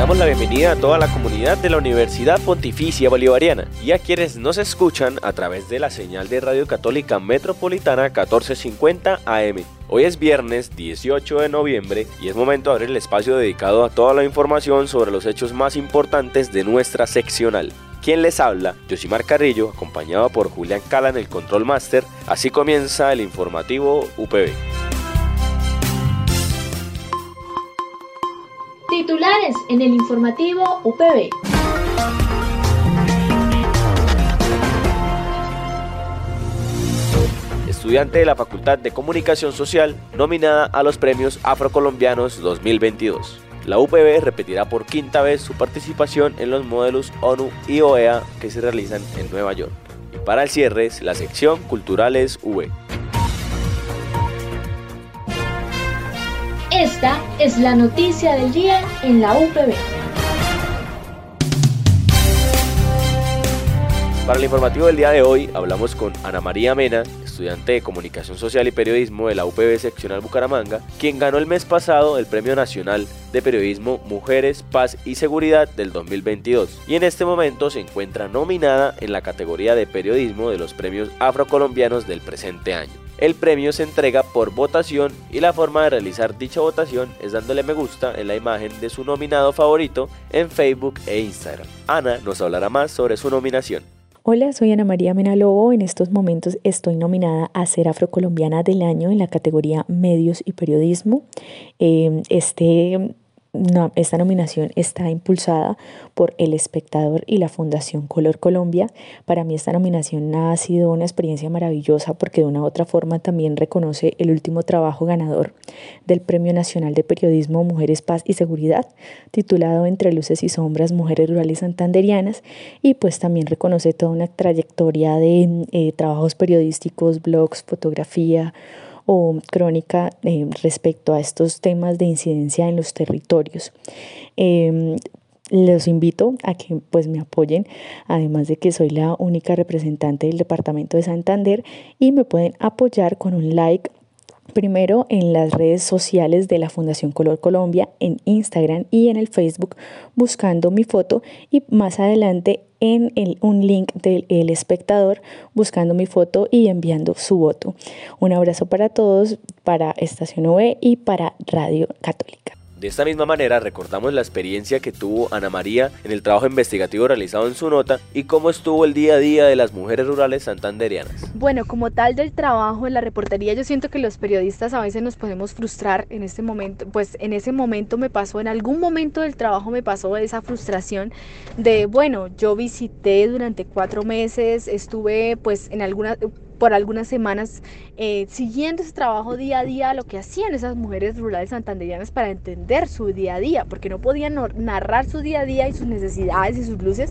Damos la bienvenida a toda la comunidad de la Universidad Pontificia Bolivariana y a quienes nos escuchan a través de la señal de Radio Católica Metropolitana 1450 AM. Hoy es viernes 18 de noviembre y es momento de abrir el espacio dedicado a toda la información sobre los hechos más importantes de nuestra seccional. Quien les habla, Josimar Carrillo, acompañado por Julián Cala en el Control Master. Así comienza el informativo UPB. Titulares en el informativo UPB. Estudiante de la Facultad de Comunicación Social nominada a los premios Afrocolombianos 2022. La UPB repetirá por quinta vez su participación en los modelos ONU y OEA que se realizan en Nueva York. Y para el cierre, la sección Culturales V. Esta es la noticia del día en la UPB. Para el informativo del día de hoy hablamos con Ana María Mena, estudiante de Comunicación Social y Periodismo de la UPB Seccional Bucaramanga, quien ganó el mes pasado el Premio Nacional de Periodismo Mujeres, Paz y Seguridad del 2022 y en este momento se encuentra nominada en la categoría de Periodismo de los Premios Afrocolombianos del presente año. El premio se entrega por votación y la forma de realizar dicha votación es dándole me gusta en la imagen de su nominado favorito en Facebook e Instagram. Ana nos hablará más sobre su nominación. Hola, soy Ana María Menalobo. En estos momentos estoy nominada a ser Afrocolombiana del Año en la categoría Medios y Periodismo. Eh, este no, esta nominación está impulsada por El Espectador y la Fundación Color Colombia. Para mí esta nominación ha sido una experiencia maravillosa porque de una u otra forma también reconoce el último trabajo ganador del Premio Nacional de Periodismo Mujeres, Paz y Seguridad, titulado Entre Luces y Sombras, Mujeres Rurales Santanderianas, y pues también reconoce toda una trayectoria de eh, trabajos periodísticos, blogs, fotografía, o crónica eh, respecto a estos temas de incidencia en los territorios. Em, los invito a que pues me apoyen, además de que soy la única representante del departamento de Santander y me pueden apoyar con un like Primero en las redes sociales de la Fundación Color Colombia, en Instagram y en el Facebook, buscando mi foto y más adelante en un link del espectador buscando mi foto y enviando su voto. Un abrazo para todos, para Estación OE y para Radio Católica. De esta misma manera recordamos la experiencia que tuvo Ana María en el trabajo investigativo realizado en su nota y cómo estuvo el día a día de las mujeres rurales santanderianas. Bueno, como tal del trabajo en la reportería, yo siento que los periodistas a veces nos podemos frustrar en este momento, pues en ese momento me pasó, en algún momento del trabajo me pasó esa frustración de, bueno, yo visité durante cuatro meses, estuve pues en algunas por algunas semanas eh, siguiendo ese trabajo día a día, lo que hacían esas mujeres rurales santanderianas para entender su día a día, porque no podían narrar su día a día y sus necesidades y sus luces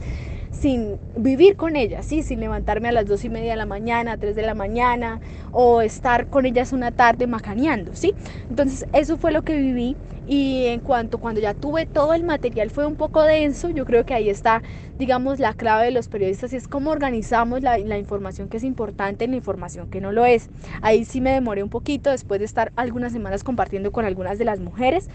sin vivir con ellas, ¿sí? sin levantarme a las dos y media de la mañana, tres de la mañana, o estar con ellas una tarde macaneando, ¿sí? Entonces eso fue lo que viví y en cuanto cuando ya tuve todo el material fue un poco denso, yo creo que ahí está, digamos, la clave de los periodistas y es cómo organizamos la, información que es importante y la información que no lo es. Ahí sí me demoré un poquito después de estar algunas semanas compartiendo con algunas de las mujeres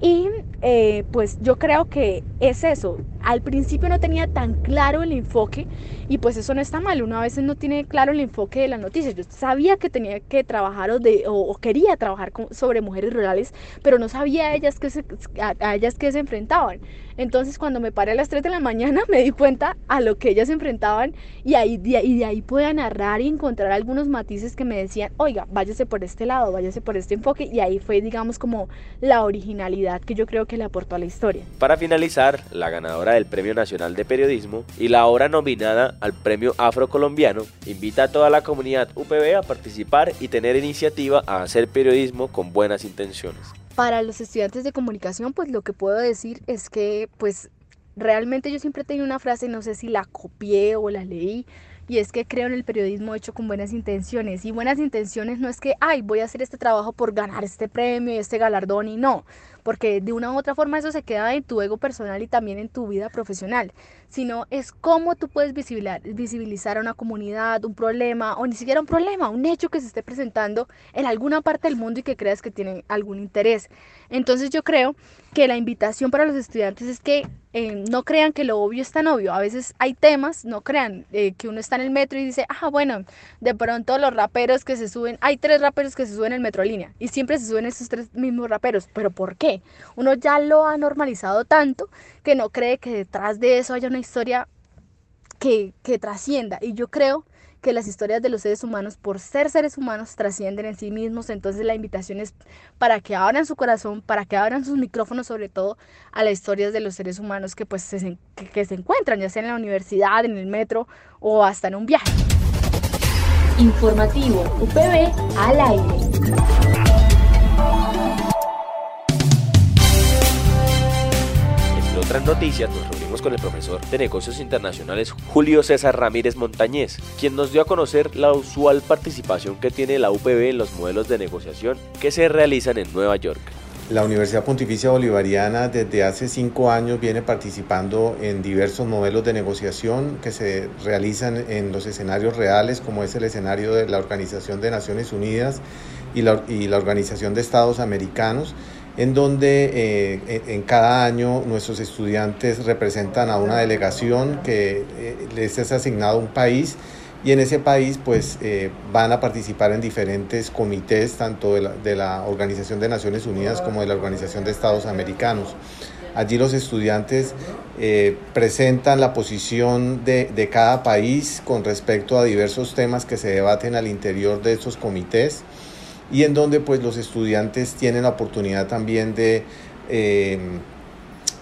y eh, pues yo creo que es eso. Al principio no tenía tan claro el enfoque y pues eso no está mal. Uno a veces no tiene claro el enfoque de las noticias. Yo sabía que tenía que trabajar o, quería trabajar sobre mujeres rurales, pero no sabía a ellas que se, a ellas que se enfrentaban. Entonces cuando me paré a las 3 de la mañana me di cuenta a lo que ellas se enfrentaban y, ahí, de, y de ahí pude narrar y encontrar algunos matices que me decían, oiga, váyase por este lado, váyase por este enfoque y ahí fue digamos como la originalidad que yo creo que le aportó a la historia. Para finalizar, la ganadora del Premio Nacional de Periodismo y la ahora nominada al Premio Afrocolombiano invita a toda la comunidad UPB a participar y tener iniciativa a hacer periodismo con buenas intenciones. para los estudiantes de comunicación, pues lo que puedo decir es que pues realmente yo siempre tengo una frase, no sé si la copié o la leí, y es que creo en el periodismo hecho con buenas intenciones. Y buenas intenciones no es que, ay, voy a hacer este trabajo por ganar este premio y este galardón y no porque de una u otra forma eso se queda en tu ego personal y también en tu vida profesional, sino es cómo tú puedes visibilizar, visibilizar a una comunidad, un problema, o ni siquiera un problema, un hecho que se esté presentando en alguna parte del mundo y que creas que tiene algún interés. Entonces yo creo que la invitación para los estudiantes es que eh, no crean que lo obvio es tan obvio. A veces hay temas, no crean eh, que uno está en el metro y dice, ah, bueno, de pronto los raperos que se suben, hay tres raperos que se suben en el metro línea y siempre se suben esos tres mismos raperos. ¿Pero por qué? Uno ya lo ha normalizado tanto que no cree que detrás de eso haya una historia que, que trascienda. Y yo creo que las historias de los seres humanos, por ser seres humanos, trascienden en sí mismos. Entonces la invitación es para que abran su corazón, para que abran sus micrófonos, sobre todo a las historias de los seres humanos que, pues, se, que se encuentran, ya sea en la universidad, en el metro o hasta en un viaje. Informativo UPB al aire. Otras noticias nos reunimos con el profesor de negocios internacionales Julio César Ramírez Montañez, quien nos dio a conocer la usual participación que tiene la UPB en los modelos de negociación que se realizan en Nueva York. La Universidad Pontificia Bolivariana desde hace cinco años viene participando en diversos modelos de negociación que se realizan en los escenarios reales, como es el escenario de la Organización de Naciones Unidas y la, y la Organización de Estados Americanos en donde eh, en cada año nuestros estudiantes representan a una delegación que eh, les es asignado un país y en ese país pues eh, van a participar en diferentes comités tanto de la, Organización de Naciones Unidas como de la Organización de Estados Americanos. Allí los estudiantes presentan la posición de, de, cada país con respecto a diversos temas que se debaten al interior de estos comités y en donde pues los estudiantes tienen la oportunidad también de, eh,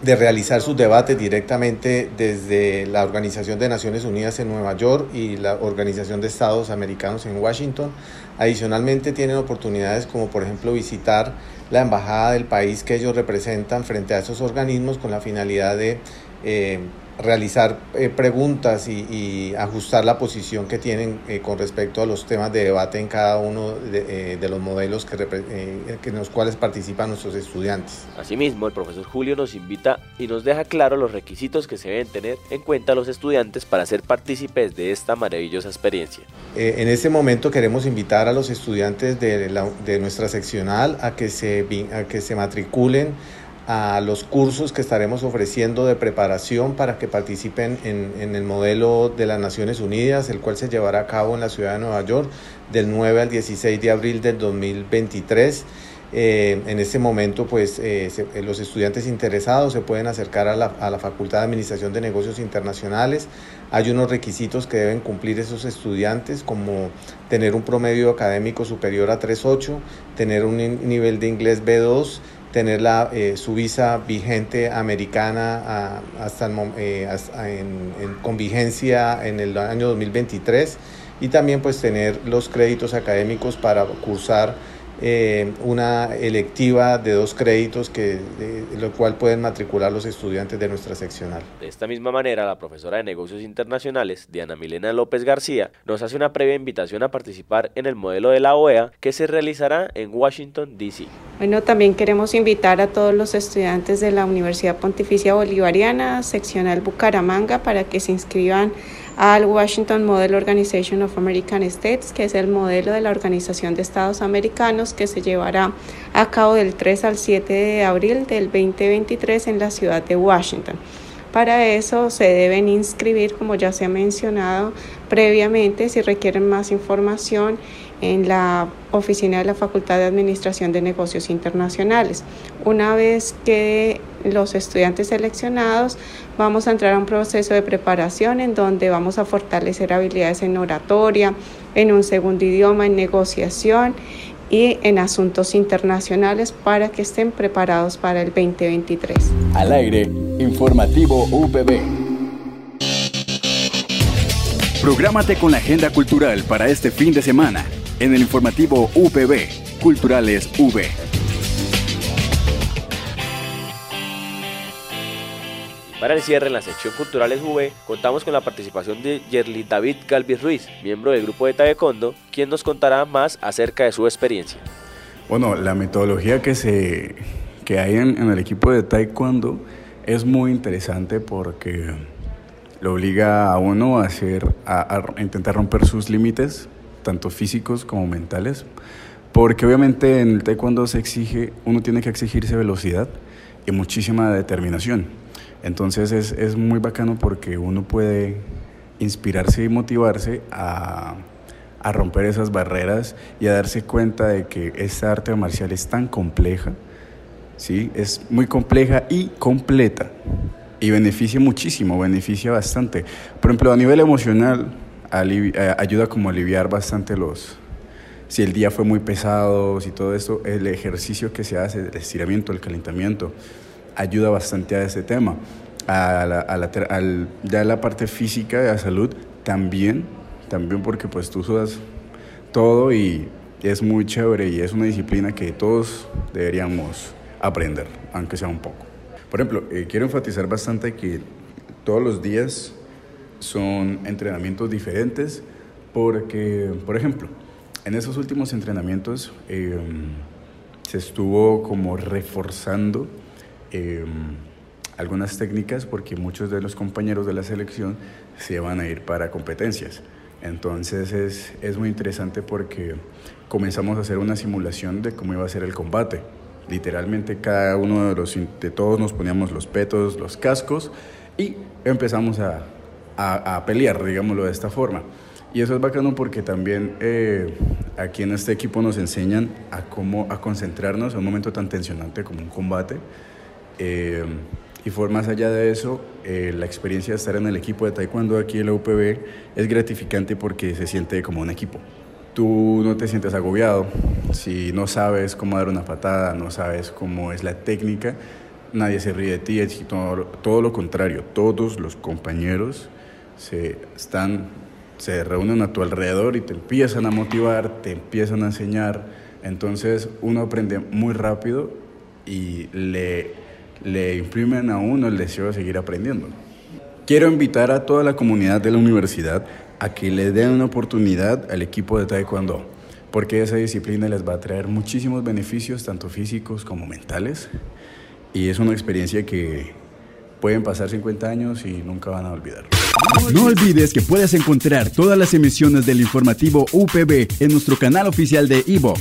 de realizar sus debates directamente desde la Organización de Naciones Unidas en Nueva York y la Organización de Estados Americanos en Washington. Adicionalmente tienen oportunidades como por ejemplo visitar la embajada del país que ellos representan frente a esos organismos con la finalidad de eh, realizar eh, preguntas y, ajustar la posición que tienen eh, con respecto a los temas de debate en cada uno de, eh, los modelos que, en los cuales participan nuestros estudiantes. Asimismo, el profesor Julio nos invita y nos deja claro los requisitos que se deben tener en cuenta los estudiantes para ser partícipes de esta maravillosa experiencia. en este momento queremos invitar a los estudiantes de, de nuestra seccional a que se, a que se matriculen a los cursos que estaremos ofreciendo de preparación para que participen en, el modelo de las Naciones Unidas, el cual se llevará a cabo en la ciudad de Nueva York del 9 al 16 de abril del 2023. Eh, en este momento, pues eh, eh, los estudiantes interesados se pueden acercar a la, a la, Facultad de Administración de Negocios Internacionales. Hay unos requisitos que deben cumplir esos estudiantes, como tener un promedio académico superior a 3.8, tener un nivel de inglés B2, tener la, eh, su visa vigente americana hasta, eh, con vigencia en el año 2023 y también pues tener los créditos académicos para cursar eh, una electiva de dos créditos que lo cual pueden matricular los estudiantes de nuestra seccional. De esta misma manera, la profesora de negocios internacionales, Diana Milena López García, nos hace una previa invitación a participar en el modelo de la OEA que se realizará en Washington, D.C. Bueno, también queremos invitar a todos los estudiantes de la Universidad Pontificia Bolivariana, seccional Bucaramanga, para que se inscriban al Washington Model Organization of American States, que es el modelo de la Organización de Estados Americanos que se llevará a cabo del 3 al 7 de abril del 2023 en la ciudad de Washington. Para eso se deben inscribir, como ya se ha mencionado previamente, si requieren más información en la oficina de la Facultad de Administración de Negocios Internacionales. Una vez que los estudiantes seleccionados vamos a entrar a un proceso de preparación en donde vamos a fortalecer habilidades en oratoria, en un segundo idioma, en negociación y en asuntos internacionales para que estén preparados para el 2023. Al aire, informativo UPB. Prográmate con la agenda cultural para este fin de semana en el informativo UPB, Culturales V. Para el cierre en la sección Culturales V, contamos con la participación de Yerli David Galvis Ruiz, miembro del grupo de Taekwondo, quien nos contará más acerca de su experiencia. Bueno, la metodología que, se, que hay en, el equipo de Taekwondo es muy interesante porque lo obliga a uno a, hacer, a intentar romper sus límites, tanto físicos como mentales, porque obviamente en el taekwondo se exige, uno tiene que exigirse velocidad y muchísima determinación. Entonces es, es muy bacano porque uno puede inspirarse y motivarse a, a, romper esas barreras y a darse cuenta de que esta arte marcial es tan compleja, ¿sí? es muy compleja y completa y beneficia muchísimo, beneficia bastante. Por ejemplo, a nivel emocional, eh, ayuda como a aliviar bastante los, si el día fue muy pesado, si todo esto, el ejercicio que se hace, el estiramiento, el calentamiento, ayuda bastante a ese tema. A la, a la, ya la parte física de la salud también, también porque pues tú sudas todo y es muy chévere y es una disciplina que todos deberíamos aprender, aunque sea un poco. Por ejemplo, eh, quiero enfatizar bastante que todos los días son entrenamientos diferentes porque, por ejemplo, en esos últimos entrenamientos em, se estuvo como reforzando em, algunas técnicas porque muchos de los compañeros de la selección se van a ir para competencias. Entonces es, es muy interesante porque comenzamos a hacer una simulación de cómo iba a ser el combate. Literalmente cada uno de, los, de todos nos poníamos los petos, los cascos y empezamos a, a, a pelear, digámoslo de esta forma. Y eso es bacano porque también eh, aquí en este equipo nos enseñan a cómo a concentrarnos en un momento tan tensionante como un combate. Eh, y por más allá de eso, eh, la experiencia de estar en el equipo de taekwondo aquí en la UPB es gratificante porque se siente como un equipo. Tú no te sientes agobiado. Si no sabes cómo dar una patada, no sabes cómo es la técnica, nadie se ríe de ti. Es todo, todo lo contrario, todos los compañeros se están se reúnen a tu alrededor y te empiezan a motivar, te empiezan a enseñar. Entonces uno aprende muy rápido y le, le imprimen a uno el deseo de seguir aprendiendo. Quiero invitar a toda la comunidad de la universidad a que le den una oportunidad al equipo de Taekwondo, porque esa disciplina les va a traer muchísimos beneficios, tanto físicos como mentales, y es una experiencia que pueden pasar 50 años y nunca van a olvidar. No olvides que puedes encontrar todas las emisiones del informativo UPB en nuestro canal oficial de iVox,